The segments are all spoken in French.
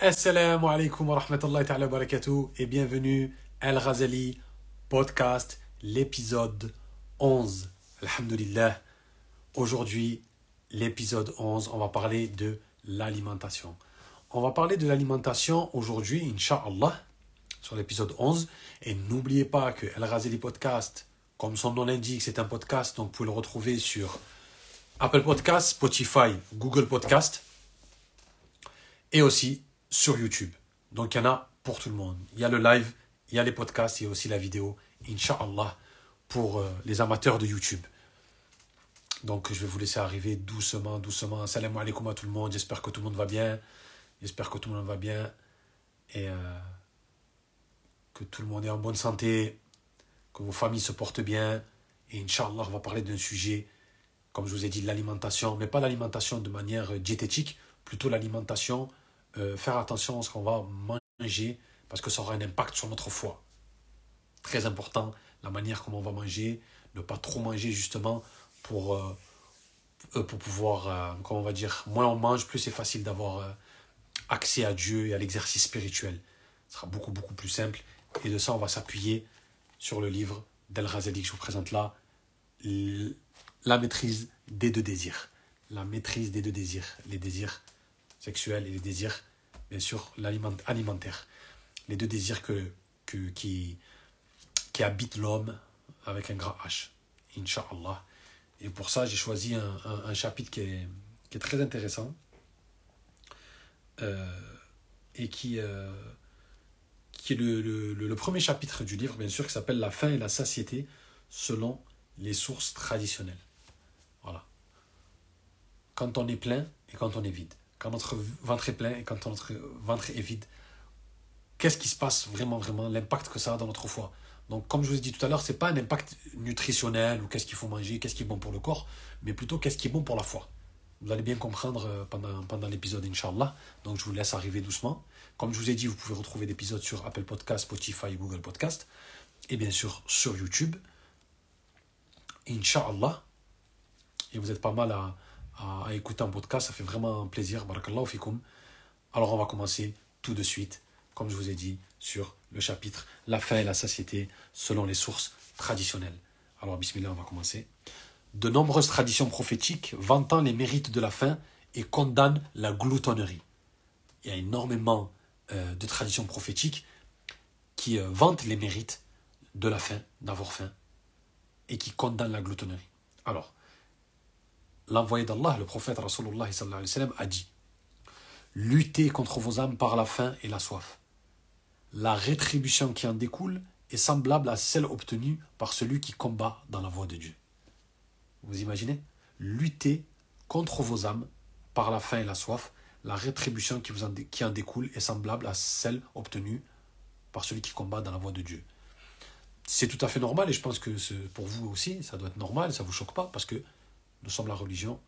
Assalamu alaikum wa rahmatullahi ta'ala wa barakatuh et bienvenue Al Ghazali Podcast, l'épisode 11. Alhamdulillah. Aujourd'hui, l'épisode 11, on va parler de l'alimentation. On va parler de l'alimentation aujourd'hui, Inch'Allah, sur l'épisode 11. Et n'oubliez pas que Al Ghazali Podcast, comme son nom l'indique, c'est un podcast, donc vous pouvez le retrouver sur Apple Podcast, Spotify, Google Podcast et aussi sur YouTube. Donc il y en a pour tout le monde. Il y a le live, il y a les podcasts, il y a aussi la vidéo, Inch'Allah, pour euh, les amateurs de YouTube. Donc je vais vous laisser arriver doucement, doucement. Salam alaikum à tout le monde. J'espère que tout le monde va bien. J'espère que tout le monde va bien. Et euh, que tout le monde est en bonne santé. Que vos familles se portent bien. Et Inch'Allah, on va parler d'un sujet, comme je vous ai dit, l'alimentation. Mais pas l'alimentation de manière euh, diététique. Plutôt l'alimentation euh, faire attention à ce qu'on va manger parce que ça aura un impact sur notre foie. Très important, la manière comment on va manger, ne pas trop manger justement pour, euh, euh, pour pouvoir, comment on va dire, moins on mange, plus c'est facile d'avoir accès à Dieu et à l'exercice spirituel. Ce sera beaucoup, beaucoup plus simple. Et de ça, on va s'appuyer sur le livre d'El Razali que je vous présente là, La maîtrise des deux désirs. La maîtrise des deux désirs. Les désirs sexuels et les désirs, bien sûr, alimentaire. Les deux désirs que, que, qui, qui habitent l'homme avec un grand H. Inch'Allah. Et pour ça, j'ai choisi un, un, chapitre qui est, qui est, très intéressant euh, et qui, euh, qui est le, le, le, premier chapitre du livre, bien sûr, qui s'appelle La faim et la satiété selon les sources traditionnelles. Voilà. Quand on est plein et quand on est vide quand notre ventre est plein et quand notre ventre est vide. Qu'est-ce qui se passe vraiment, vraiment, l'impact que ça a dans notre foie. Donc, comme je vous ai dit tout à l'heure, ce n'est pas un impact nutritionnel ou qu'est-ce qu'il faut manger, qu'est-ce qui est bon pour le corps, mais plutôt qu'est-ce qui est bon pour la foi. Vous allez bien comprendre euh, pendant, l'épisode, Inch'Allah. Donc, je vous laisse arriver doucement. Comme je vous ai dit, vous pouvez retrouver l'épisode sur Apple Podcast, Spotify, Google Podcast, et bien sûr sur YouTube. Inch'Allah. Et vous êtes pas mal à, à, écouter un podcast. Ça fait vraiment plaisir. Alors, on va commencer tout de suite, comme je vous ai dit, sur le chapitre La faim et la satiété selon les sources traditionnelles. Alors, bismillah, on va commencer. De nombreuses traditions prophétiques vantant les mérites de la faim et condamnent la gloutonnerie. Il y a énormément euh, de traditions prophétiques qui euh, vantent les mérites de la faim, d'avoir faim, et qui condamnent la gloutonnerie. Alors, l'envoyé d'Allah, le prophète Rasulullah a dit Luttez contre vos âmes par la faim et la soif. La rétribution qui en découle est semblable à celle obtenue par celui qui combat dans la voie de Dieu. Vous imaginez? Luttez contre vos âmes par la faim et la soif. La rétribution qui, vous en, en découle est semblable à celle obtenue par celui qui combat dans la voie de Dieu. C'est tout à fait normal et je pense que pour vous aussi, ça doit être normal, ça vous choque pas parce que nous sommes la religion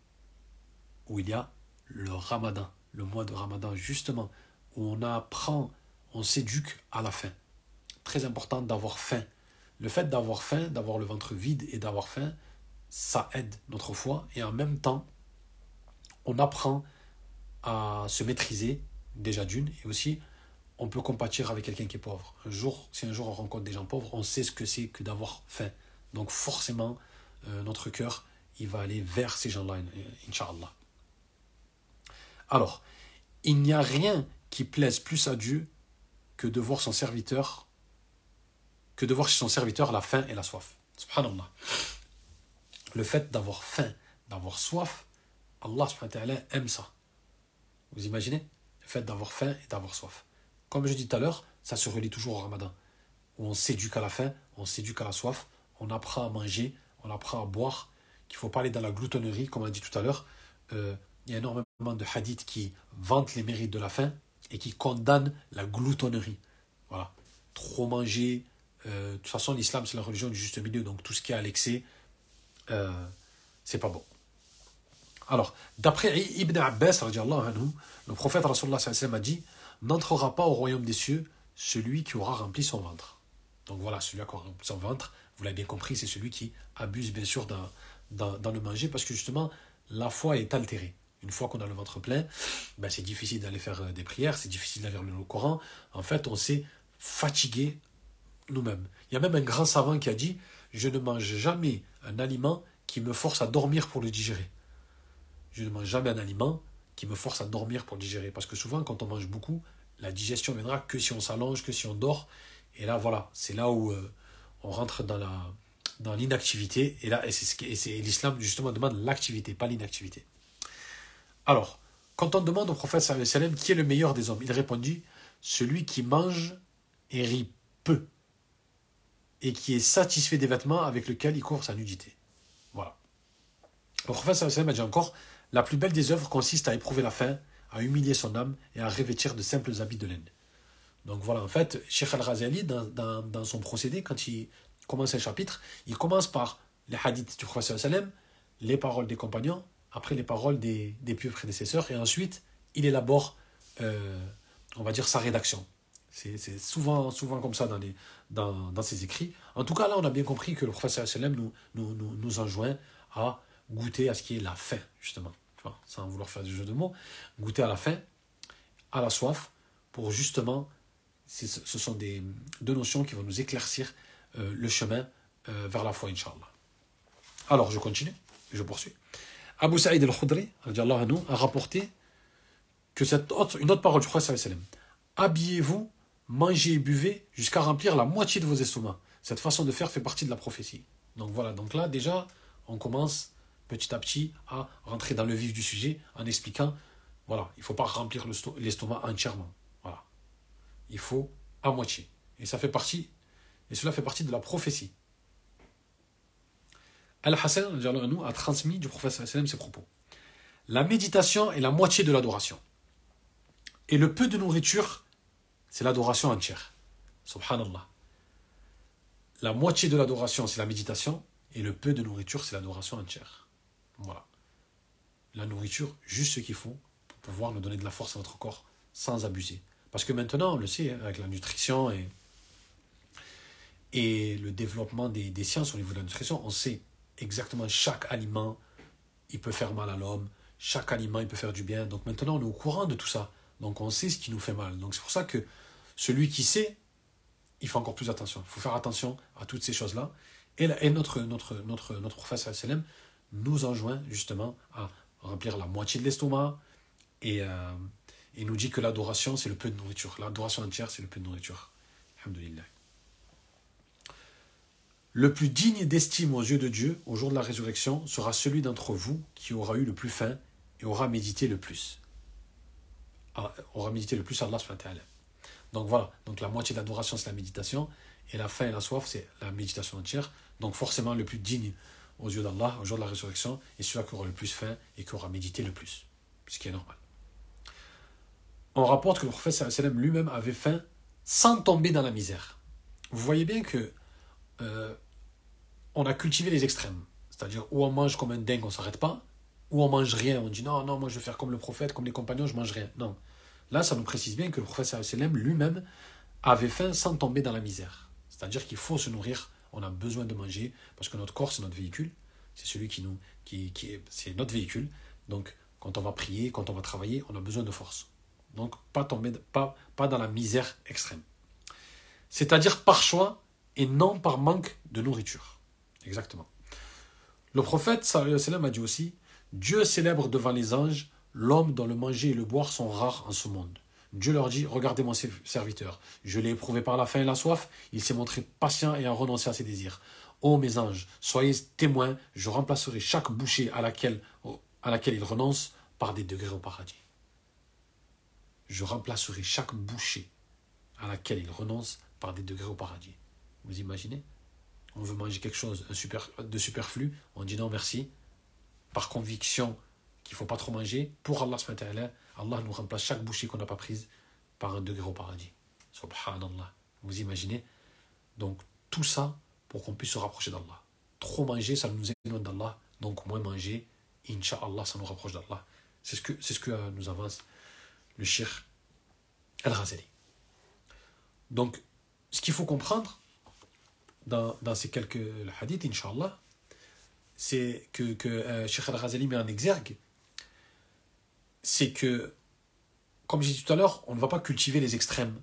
où il y a le ramadan, le mois de ramadan justement, où on apprend, on s'éduque à la faim. Très important d'avoir faim. Le fait d'avoir faim, d'avoir le ventre vide et d'avoir faim, ça aide notre foi et en même temps, on apprend à se maîtriser déjà d'une et aussi on peut compatir avec quelqu'un qui est pauvre. Un jour, si un jour on rencontre des gens pauvres, on sait ce que c'est que d'avoir faim. Donc forcément, euh, notre cœur il va aller vers ces gens-là, Inch'Allah. Alors, il n'y a rien qui plaise plus à Dieu que de voir son serviteur, que de voir chez son serviteur la faim et la soif. Subhanallah. Le fait d'avoir faim, d'avoir soif, Allah aime ça. Vous imaginez? Le fait d'avoir faim et d'avoir soif. Comme je dis tout à l'heure, ça se relie toujours au ramadan. Où on s'éduque à la faim, on s'éduque à la soif, on apprend à manger, on apprend à boire, qu'il faut pas aller dans la gloutonnerie, comme on a dit tout à l'heure. Euh, il y a énormément de hadiths qui vantent les mérites de la faim et qui condamnent la gloutonnerie. Voilà. Trop manger. Euh, de toute façon, l'islam, c'est la religion du juste milieu, donc tout ce qui est à l'excès, euh, c'est pas bon. Alors, d'après Ibn Abbas, le prophète a dit N'entrera pas au royaume des cieux celui qui aura rempli son ventre. Donc voilà, celui qui aura rempli son ventre, vous l'avez bien compris, c'est celui qui abuse bien sûr d'un dans, le manger parce que justement, la foi est altérée. Une fois qu'on a le ventre plein, ben c'est difficile d'aller faire euh, des prières, c'est difficile d'aller lire le Coran. En fait, on s'est fatigué nous-mêmes. Il y a même un grand savant qui a dit Je ne mange jamais un aliment qui me force à dormir pour le digérer. Je ne mange jamais un aliment qui me force à dormir pour le digérer. Parce que souvent, quand on mange beaucoup, la digestion viendra que si on s'allonge, que si on dort. Et là, voilà, c'est là où euh, on rentre dans la dans l'inactivité. Et là, c'est ce qui, et l'islam justement demande l'activité, pas l'inactivité. Alors, quand on demande au prophète qui est le meilleur des hommes, il répondit celui qui mange et rit peu et qui est satisfait des vêtements avec lesquels il court sa nudité. Voilà. Le prophète a dit encore la plus belle des œuvres consiste à éprouver la faim, à humilier son âme et à revêtir de simples habits de laine. Donc voilà, en fait, Sheikh Al-Razali, dans, dans, dans, son procédé, quand il commence un chapitre, il commence par les hadiths du prophète sallam, les paroles des compagnons, après les paroles des, des pieux prédécesseurs, et ensuite il élabore, euh, on va dire, sa rédaction. C'est souvent, souvent comme ça dans, les, dans, dans, ses écrits. En tout cas, là, on a bien compris que le prophète sallam nous, nous, nous, nous enjoint à goûter à ce qui est la faim, justement. sans vouloir faire du jeu de mots, goûter à la faim, à la soif, pour justement, ce sont des, deux notions qui vont nous éclaircir euh, le chemin euh, vers la foi, Inch'Allah. Alors, je continue, je poursuis. Abu Sa'id al-Khudri a rapporté que cette autre, une autre parole du Prophète sallam Habillez-vous, mangez et buvez jusqu'à remplir la moitié de vos estomacs. Cette façon de faire fait partie de la prophétie. Donc voilà, donc là déjà, on commence petit à petit à rentrer dans le vif du sujet en expliquant, voilà, il ne faut pas remplir l'estomac entièrement. Voilà. Il faut à moitié. Et ça fait partie, et cela fait partie de la prophétie. Al-Hassan a transmis du prophète ses propos. La méditation est la moitié de l'adoration. Et le peu de nourriture, c'est l'adoration entière. Subhanallah. La moitié de l'adoration, c'est la méditation. Et le peu de nourriture, c'est l'adoration entière. Voilà. La nourriture, juste ce qu'il faut pour pouvoir nous donner de la force à notre corps sans abuser. Parce que maintenant, on le sait, avec la nutrition et, et le développement des, sciences au niveau de la nutrition, on sait exactement chaque aliment, il peut faire mal à l'homme, chaque aliment, il peut faire du bien. Donc maintenant, on est au courant de tout ça. Donc on sait ce qui nous fait mal. Donc c'est pour ça que celui qui sait, il fait encore plus attention. Il faut faire attention à toutes ces choses-là. Et, notre, notre, notre, notre professeur SLM nous enjoint justement à remplir la moitié de l'estomac et euh, il nous dit que l'adoration, c'est le peu de nourriture. L'adoration entière, c'est le peu de nourriture. Alhamdulillah. Le plus digne d'estime aux yeux de Dieu au jour de la résurrection sera celui d'entre vous qui aura eu le plus faim et aura médité le plus. Ah, aura médité le plus Allah Donc voilà, donc la moitié de l'adoration c'est la méditation et la faim et la soif c'est la méditation entière. Donc forcément le plus digne aux yeux d'Allah au jour de la résurrection est celui qui aura le plus faim et qui aura médité le plus, ce qui est normal. On rapporte que le prophète lui-même avait faim sans tomber dans la misère. Vous voyez bien que euh, on a cultivé les extrêmes. C'est-à-dire, où on mange comme un dingue, on s'arrête pas, ou on mange rien, on dit non, non, moi je vais faire comme le prophète, comme les compagnons, je mange rien. Non. Là, ça nous précise bien que le prophète lui-même avait faim sans tomber dans la misère. C'est-à-dire qu'il faut se nourrir, on a besoin de manger, parce que notre corps, c'est notre véhicule. C'est celui qui nous. Qui, qui est, c'est notre véhicule. Donc, quand on va prier, quand on va travailler, on a besoin de force. Donc, pas tomber, pas, pas dans la misère extrême. C'est-à-dire par choix, et non par manque de nourriture. Exactement. Le prophète sallam a dit aussi Dieu célèbre devant les anges l'homme dont le manger et le boire sont rares en ce monde. Dieu leur dit Regardez mon serviteur, je l'ai éprouvé par la faim et la soif, il s'est montré patient et a renoncé à ses désirs. Ô mes anges, soyez témoins, je remplacerai chaque bouchée à laquelle, à laquelle il renonce par des degrés au paradis. Je remplacerai chaque bouchée à laquelle il renonce par des degrés au paradis. Vous imaginez On veut manger quelque chose de superflu, on dit non merci, par conviction qu'il ne faut pas trop manger. Pour Allah, Allah nous remplace chaque bouchée qu'on n'a pas prise par un degré au paradis. Subhanallah. Vous imaginez Donc tout ça pour qu'on puisse se rapprocher d'Allah. Trop manger, ça nous éloigne d'Allah. Donc moins manger, Inch'Allah, ça nous rapproche d'Allah. C'est ce que, c'est ce que euh, nous avance le shir Al-Ghazali. Donc, ce qu'il faut comprendre, dans, dans ces quelques hadiths, Inch'Allah, c'est que, que euh, Sheikh Al-Ghazali met en exergue c'est que, comme j'ai dit tout à l'heure, on ne va pas cultiver les extrêmes.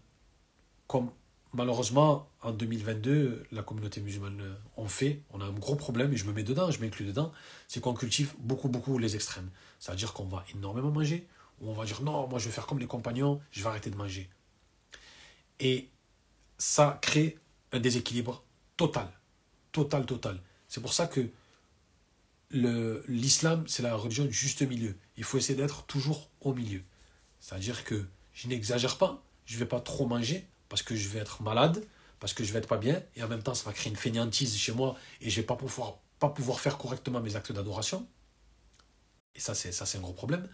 Comme malheureusement, en 2022, la communauté musulmane en fait. On a un gros problème, et je me mets dedans, je m'inclus dedans, c'est qu'on cultive beaucoup, beaucoup les extrêmes. C'est-à-dire qu'on va énormément manger, ou on va dire non, moi je vais faire comme les compagnons, je vais arrêter de manger. Et ça crée un déséquilibre total. Total, total. C'est pour ça que l'islam, c'est la religion du juste milieu. Il faut essayer d'être toujours au milieu. C'est-à-dire que je n'exagère pas, je ne vais pas trop manger parce que je vais être malade, parce que je vais être pas bien, et en même temps, ça va créer une fainéantise chez moi et je vais pas pouvoir, pas pouvoir faire correctement mes actes d'adoration. Et ça, c'est un gros problème.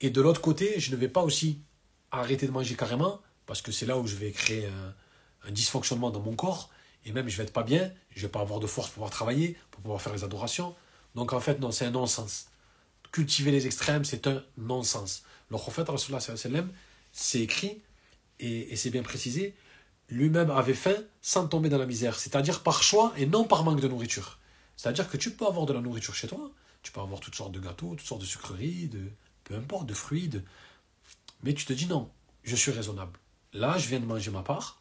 Et de l'autre côté, je ne vais pas aussi arrêter de manger carrément, parce que c'est là où je vais créer un, dysfonctionnement dans mon corps, et même je vais être pas bien, je vais pas avoir de force pour pouvoir travailler, pour pouvoir faire les adorations. Donc en fait, non, c'est un non-sens. Cultiver les extrêmes, c'est un non-sens. Le prophète, c'est écrit, et, et c'est bien précisé, lui-même avait faim sans tomber dans la misère, c'est-à-dire par choix et non par manque de nourriture. C'est-à-dire que tu peux avoir de la nourriture chez toi, tu peux avoir toutes sortes de gâteaux, toutes sortes de sucreries, de peu importe, de fruits, mais tu te dis non, je suis raisonnable. Là, je viens de manger ma part,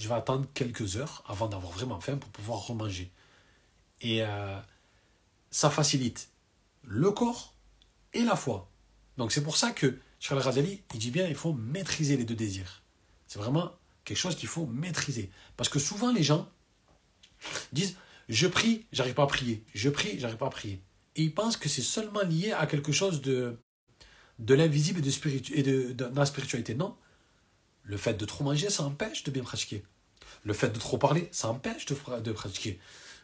je vais attendre quelques heures avant d'avoir vraiment faim pour pouvoir remanger. Et euh, ça facilite le corps et la foi. Donc c'est pour ça que Charles Razali, il dit bien, il faut maîtriser les deux désirs. C'est vraiment quelque chose qu'il faut maîtriser. Parce que souvent les gens disent, je prie, j'arrive pas à prier. Je prie, j'arrive pas à prier. Et ils pensent que c'est seulement lié à quelque chose de, de l'invisible et, de, et de, de, la spiritualité. Non. Le fait de trop manger, ça empêche de bien pratiquer. Le fait de trop parler, ça empêche de, pratiquer.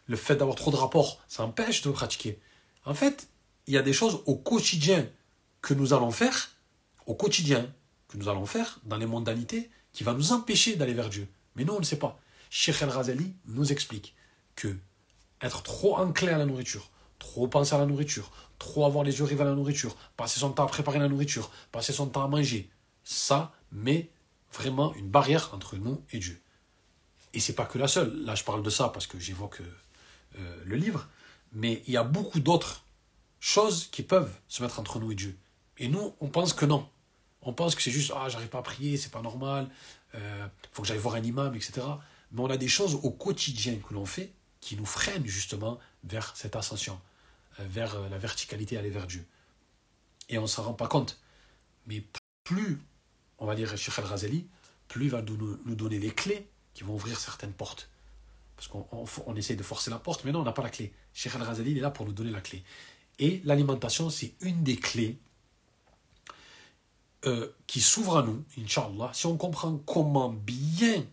Le fait d'avoir trop de rapports, ça empêche de pratiquer. En fait, il y a des choses au quotidien que nous allons faire, au quotidien, que nous allons faire dans les mondanités, qui va nous empêcher d'aller vers Dieu. Mais nous, on ne sait pas. Sheikh El-Razali nous explique que être trop enclin à la nourriture, trop penser à la nourriture, trop avoir les yeux rivés à la nourriture, passer son temps à préparer la nourriture, passer son temps à manger, ça met vraiment une barrière entre nous et Dieu. Et c'est pas que la seule. Là, je parle de ça parce que j'évoque euh, le livre, mais il y a beaucoup d'autres choses qui peuvent se mettre entre nous et Dieu. Et nous, on pense que non. On pense que c'est juste, ah, j'arrive pas à prier, c'est pas normal, euh, faut que j'aille voir un imam, etc. Mais on a des choses au quotidien que l'on fait qui nous freinent justement vers cette ascension, euh, vers euh, la verticalité, aller vers Dieu. Et on ne s'en rend pas compte. Mais plus, on va dire, Sheikh Al-Razali, plus il va nous, donner les clés qui vont ouvrir certaines portes. Parce qu'on on, on essaye de forcer la porte, mais non, on n'a pas la clé. Sheikh Al-Razali, il est là pour nous donner la clé. Et l'alimentation, c'est une des clés euh, qui s'ouvre à nous, Inch'Allah, si on comprend comment bien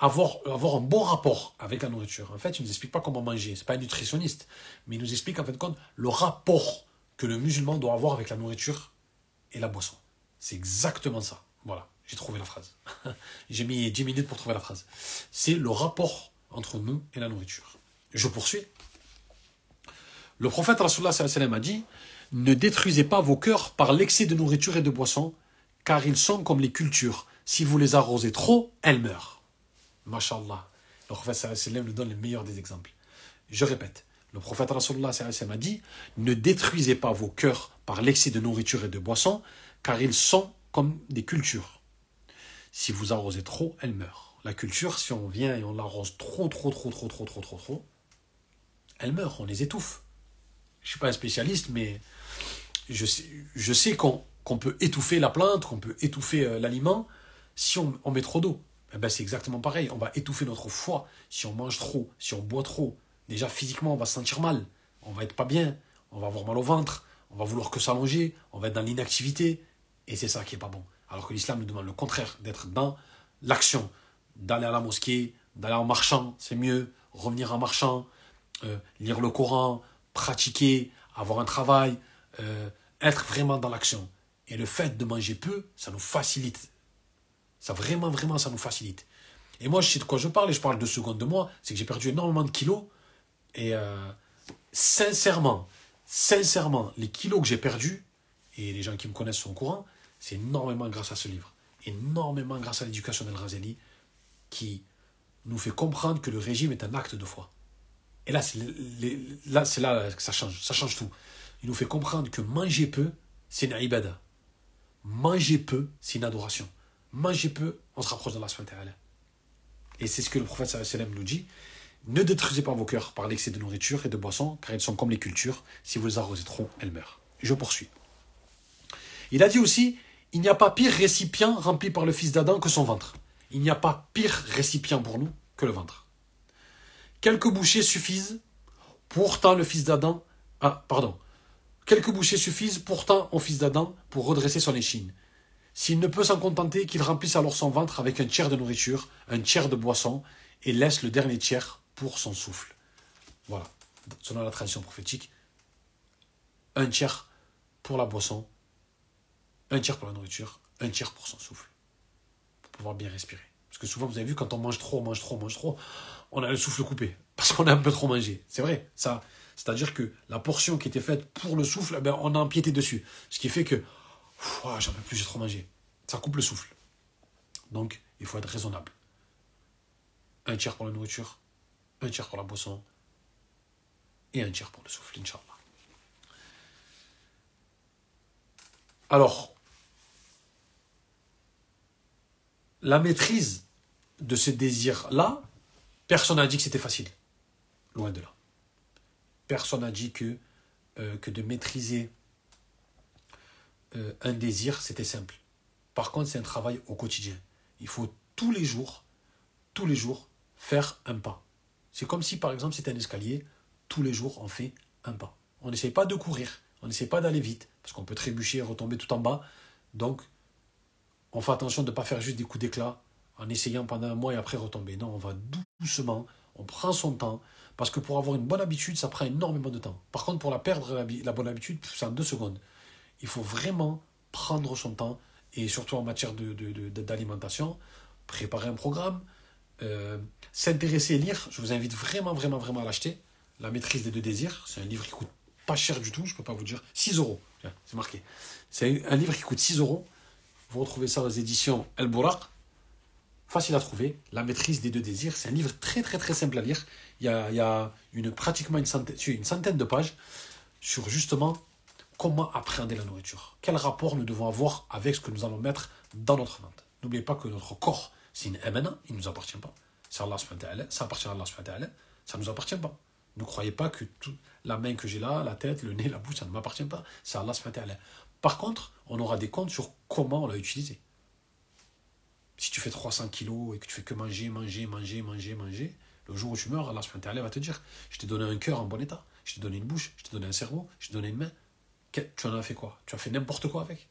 avoir, un bon rapport avec la nourriture. En fait, il ne nous explique pas comment manger, ce n'est pas un nutritionniste, mais il nous explique en fait compte le rapport que le musulman doit avoir avec la nourriture et la boisson. C'est exactement ça. Voilà, j'ai trouvé la phrase. j'ai mis 10 minutes pour trouver la phrase. C'est le rapport entre nous et la nourriture. Je poursuis. Le prophète Rasulullah a dit ne détruisez pas vos cœurs par l'excès de nourriture et de boissons, car ils sont comme les cultures. Si vous les arrosez trop, elles meurent. Masha'Allah. Le prophète sallam nous donne le meilleur des exemples. Je répète, le prophète Rasulullah a dit Ne détruisez pas vos cœurs par l'excès de nourriture et de boissons, car ils sont comme des cultures. Si vous arrosez trop, elles meurent. La culture, si on vient et on l'arrose trop, trop, trop, trop, trop, trop, trop, trop, elle meurt, on les étouffe. Je ne suis pas un spécialiste, mais je sais, je sais qu'on peut étouffer la plante, qu'on peut étouffer euh, l'aliment si on, met trop d'eau. Eh ben, c'est exactement pareil. On va étouffer notre foie si on mange trop, si on boit trop. Déjà, physiquement, on va se sentir mal. On va être pas bien. On va avoir mal au ventre. On va vouloir que s'allonger. On va être dans l'inactivité. Et c'est ça qui est pas bon. Alors que l'islam nous demande le contraire, d'être dans l'action. D'aller à la mosquée, d'aller en marchant, c'est mieux. Revenir en marchant, euh, lire le Coran, pratiquer, avoir un travail, euh, être vraiment dans l'action. Et le fait de manger peu, ça nous facilite. Ça vraiment, vraiment, ça nous facilite. Et moi, je sais de quoi je parle, et je parle de secondes de moi, c'est que j'ai perdu énormément de kilos. Et euh, sincèrement, sincèrement, les kilos que j'ai perdus, et les gens qui me connaissent sont au courant, c'est énormément grâce à ce livre. Énormément grâce à l'éducation d'El Razeli, qui nous fait comprendre que le régime est un acte de foi. Et là, c'est là, que ça change. Ça change tout. Il nous fait comprendre que manger peu, c'est une ibada. Manger peu, c'est une adoration. Manger peu, on se rapproche d'Allah subhanahu Et c'est ce que le prophète nous dit. Ne détruisez pas vos cœurs par l'excès de nourriture et de boissons, car ils sont comme les cultures. Si vous les arrosez trop, elles meurent. Je poursuis. Il a dit aussi, il n'y a pas pire récipient rempli par le fils d'Adam que son ventre. Il n'y a pas pire récipient pour nous que le ventre. Quelques bouchées suffisent, pourtant le fils d'Adam... Ah, pardon. Quelques bouchées suffisent pourtant au fils d'Adam pour redresser son échine. S'il ne peut s'en contenter, qu'il remplisse alors son ventre avec un tiers de nourriture, un tiers de boisson, et laisse le dernier tiers pour son souffle. Voilà, selon la tradition prophétique, un tiers pour la boisson, un tiers pour la nourriture, un tiers pour son souffle, pour pouvoir bien respirer. Parce que souvent, vous avez vu, quand on mange trop, on mange trop, on mange trop, on a le souffle coupé, parce qu'on a un peu trop mangé. C'est vrai, ça. C'est-à-dire que la portion qui était faite pour le souffle, eh ben, on a empiété dessus. Ce qui fait que, j'en peux plus, j'ai trop mangé. Ça coupe le souffle. Donc, il faut être raisonnable. Un tiers pour la nourriture, un tiers pour la boisson, et un tiers pour le souffle, Inch'Allah. Alors, la maîtrise de ce désir-là, personne n'a dit que c'était facile. Loin de là. Personne n'a dit que, euh, que de maîtriser euh, un désir, c'était simple. Par contre, c'est un travail au quotidien. Il faut tous les jours, tous les jours, faire un pas. C'est comme si, par exemple, c'était un escalier, tous les jours, on fait un pas. On n'essaye pas de courir, on n'essaye pas d'aller vite, parce qu'on peut trébucher et retomber tout en bas. Donc, on fait attention de ne pas faire juste des coups d'éclat en essayant pendant un mois et après retomber. Non, on va doucement, on prend son temps, parce que pour avoir une bonne habitude, ça prend énormément de temps. Par contre, pour la perdre, la, bonne habitude, c'est en deux secondes. Il faut vraiment prendre son temps, et surtout en matière d'alimentation, de, préparer un programme, euh, s'intéresser et lire. Je vous invite vraiment, vraiment, vraiment à l'acheter. La maîtrise des deux désirs. C'est un livre qui coûte pas cher du tout, je peux pas vous dire. 6 euros, c'est marqué. C'est un livre qui coûte 6 euros. Vous retrouvez ça aux éditions El Bouraq. Facile à trouver. La maîtrise des deux désirs. C'est un livre très très très simple à lire. Il y a, une, pratiquement une centaine, de pages sur justement comment appréhender la nourriture. Quel rapport nous devons avoir avec ce que nous allons mettre dans notre ventre. N'oubliez pas que notre corps, c'est une MNA, il ne nous appartient pas. C'est Allah, ça appartient à Allah, ça ne nous appartient pas. Ne croyez pas que la main que j'ai là, la tête, le nez, la bouche, ça ne m'appartient pas. C'est Allah Par contre, on aura des comptes sur comment on l'a utilisé. Si tu fais 300 kilos et que tu fais que manger, manger, manger, manger, manger, le jour où tu meurs, Allah va te dire Je t'ai donné un cœur en bon état, je t'ai donné une bouche, je t'ai donné un cerveau, je t'ai donné une main. Tu en as fait quoi? Tu as fait n'importe quoi avec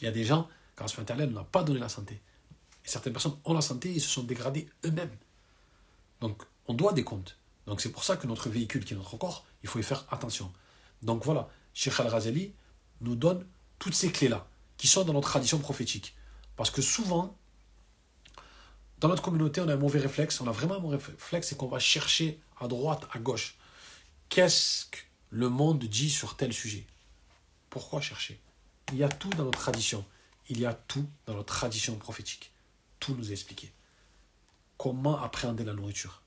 Il y a des gens, quand Allah ne n'a pas donné la santé. Certaines personnes ont la santé et se sont dégradées eux-mêmes. Donc, on doit des comptes. Donc c'est pour ça que notre véhicule, qui est notre corps, il faut y faire attention. Donc voilà, Sheikh Al-Ghazali nous donne toutes ces clés-là, qui sont dans notre tradition prophétique. Parce que souvent, dans notre communauté, on a un mauvais réflexe, on a vraiment un mauvais réflexe, c'est qu'on va chercher à droite, à gauche. Qu'est-ce que le monde dit sur tel sujet? Pourquoi chercher? Il y a tout dans notre tradition. Il y a tout dans notre tradition prophétique. Tout nous est expliqué. Comment appréhender la nourriture?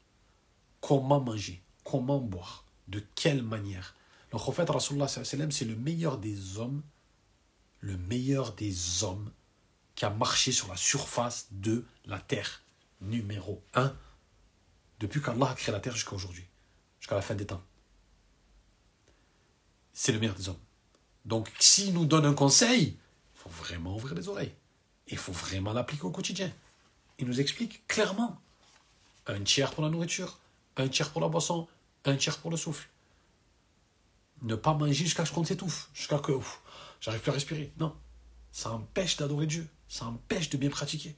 Comment manger, comment boire, de quelle manière? Le prophète Rasulullah c'est le meilleur des hommes, le meilleur des hommes qui a marché sur la surface de la terre. Numéro un, depuis qu'Allah a créé la terre jusqu'à aujourd'hui, jusqu'à la fin des temps. C'est le meilleur des hommes. Donc, s'il nous donne un conseil, il faut vraiment ouvrir les oreilles. Il faut vraiment l'appliquer au quotidien. Il nous explique clairement. Un tiers pour la nourriture, un tiers pour la boisson, un tiers pour le souffle. Ne pas manger jusqu'à ce qu'on s'étouffe, jusqu'à que j'arrive plus à respirer. Non, ça empêche d'adorer Dieu, ça empêche de bien pratiquer.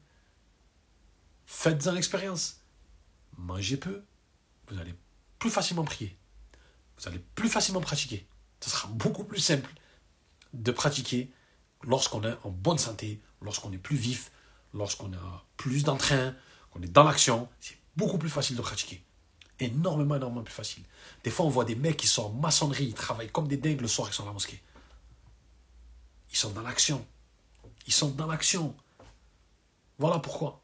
Faites-en l'expérience. Mangez peu, vous allez plus facilement prier. Vous allez plus facilement pratiquer. Ce sera beaucoup plus simple de pratiquer lorsqu'on est en bonne santé, lorsqu'on est plus vif, lorsqu'on a plus d'entrain, qu'on est dans l'action. C'est beaucoup plus facile de pratiquer énormément, énormément plus facile. Des fois, on voit des mecs qui sont en maçonnerie, ils travaillent comme des dingues le soir, ils sont à la mosquée. Ils sont dans l'action. Ils sont dans l'action. Voilà pourquoi.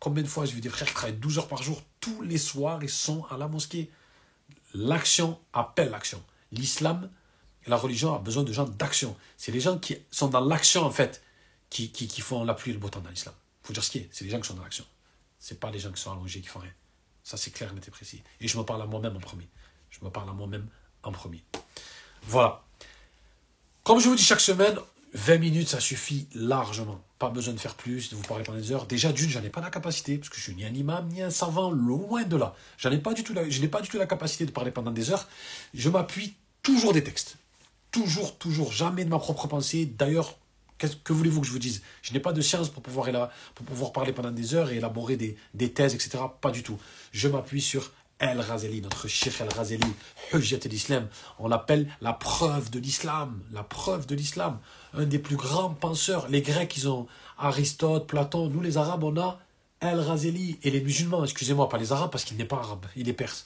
Combien de fois j'ai vu des frères qui travaillent 12 heures par jour, tous les soirs, ils sont à la mosquée. L'action appelle l'action. L'islam, Et la religion a besoin de gens d'action. C'est les gens qui sont dans l'action, en fait, qui, qui, qui font la pluie et le beau temps dans l'islam. Faut dire ce qui est. C'est les gens qui sont dans l'action. Ce pas les gens qui sont allongés, qui font rien. Ça, c'est clair, net et précis. Et je me parle à moi-même en premier. Je me parle à moi-même en premier. Voilà. Comme je vous dis chaque semaine, 20 minutes, ça suffit largement. Pas besoin de faire plus, de vous parler pendant des heures. Déjà, d'une, j'en ai pas la capacité, parce que je suis ni un imam, ni un savant, loin de là. J'en ai je n'ai pas du tout la capacité de parler pendant des heures. Je m'appuie toujours des textes. Toujours, toujours, jamais de ma propre pensée. D'ailleurs, que voulez-vous que je vous dise? Je n'ai pas de science pour pouvoir, pour pouvoir parler pendant des heures et élaborer des, thèses, etc. Pas du tout. Je m'appuie sur El Razeli, notre Sheikh El Razeli, Hujjat l'Islam. On l'appelle la preuve de l'islam, la preuve de l'islam. Un des plus grands penseurs. Les Grecs, ils ont Aristote, Platon. Nous, les Arabes, on a El Razeli. Et les musulmans, excusez-moi, pas les Arabes, parce qu'il n'est pas arabe, il est perse.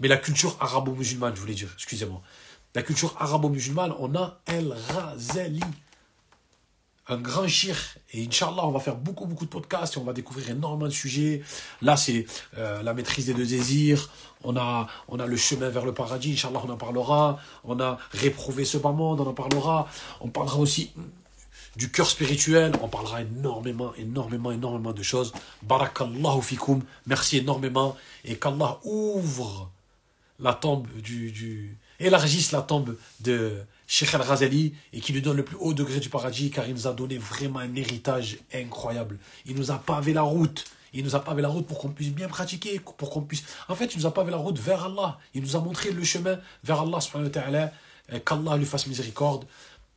Mais la culture arabo-musulmane, je voulais dire, excusez-moi. La culture arabo-musulmane, on a El Razeli un grand shir. Et Inch'Allah, on va faire beaucoup, beaucoup de podcasts et on va découvrir énormément de sujets. Là, c'est euh, la maîtrise des deux désirs. On a, on a le chemin vers le paradis. Inch'Allah, on en parlera. On a réprouvé ce bas monde. On en parlera. On parlera aussi du cœur spirituel. On parlera énormément, énormément, énormément de choses. Barakallahu fikum. Merci énormément. Et qu'Allah ouvre la tombe du élargisse la tombe de Sheikh Al-Ghazali et qui lui donne le plus haut degré du paradis car il nous a donné vraiment un héritage incroyable. Il nous a pavé la route. Il nous a pavé la route pour qu'on puisse bien pratiquer, pour qu'on puisse... En fait, il nous a pavé la route vers Allah. Il nous a montré le chemin vers Allah. Qu'Allah lui fasse miséricorde.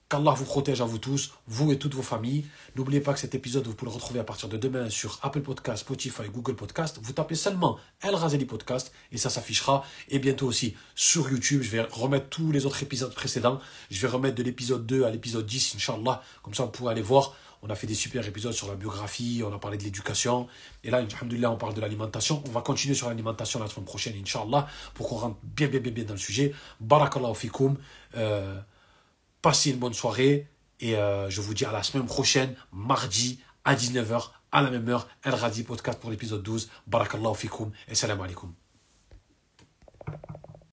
Qu'Allah vous protège à vous tous, vous et toutes vos familles. N'oubliez pas que cet épisode, vous pouvez le retrouver à partir de demain sur Apple Podcast, Spotify, Google Podcast. Vous tapez seulement El Razeli Podcast et ça s'affichera. Et bientôt aussi sur YouTube, je vais remettre tous les autres épisodes précédents. Je vais remettre de l'épisode 2 à l'épisode 10, Inch'Allah. Comme ça, vous pourrez aller voir. On a fait des super épisodes sur la biographie, on a parlé de l'éducation. Et là, Alhamdulillah, on parle de l'alimentation. On va continuer sur l'alimentation la semaine prochaine, Inch'Allah, pour qu'on rentre bien, bien, bien, bien dans le sujet. Barakallahu fikum. Euh, Passez une bonne soirée et euh, je vous dis à la semaine prochaine, mardi à 19h, à la même heure, El Radi Podcast pour l'épisode 12. Barakallahu fikoum et salam alaikum.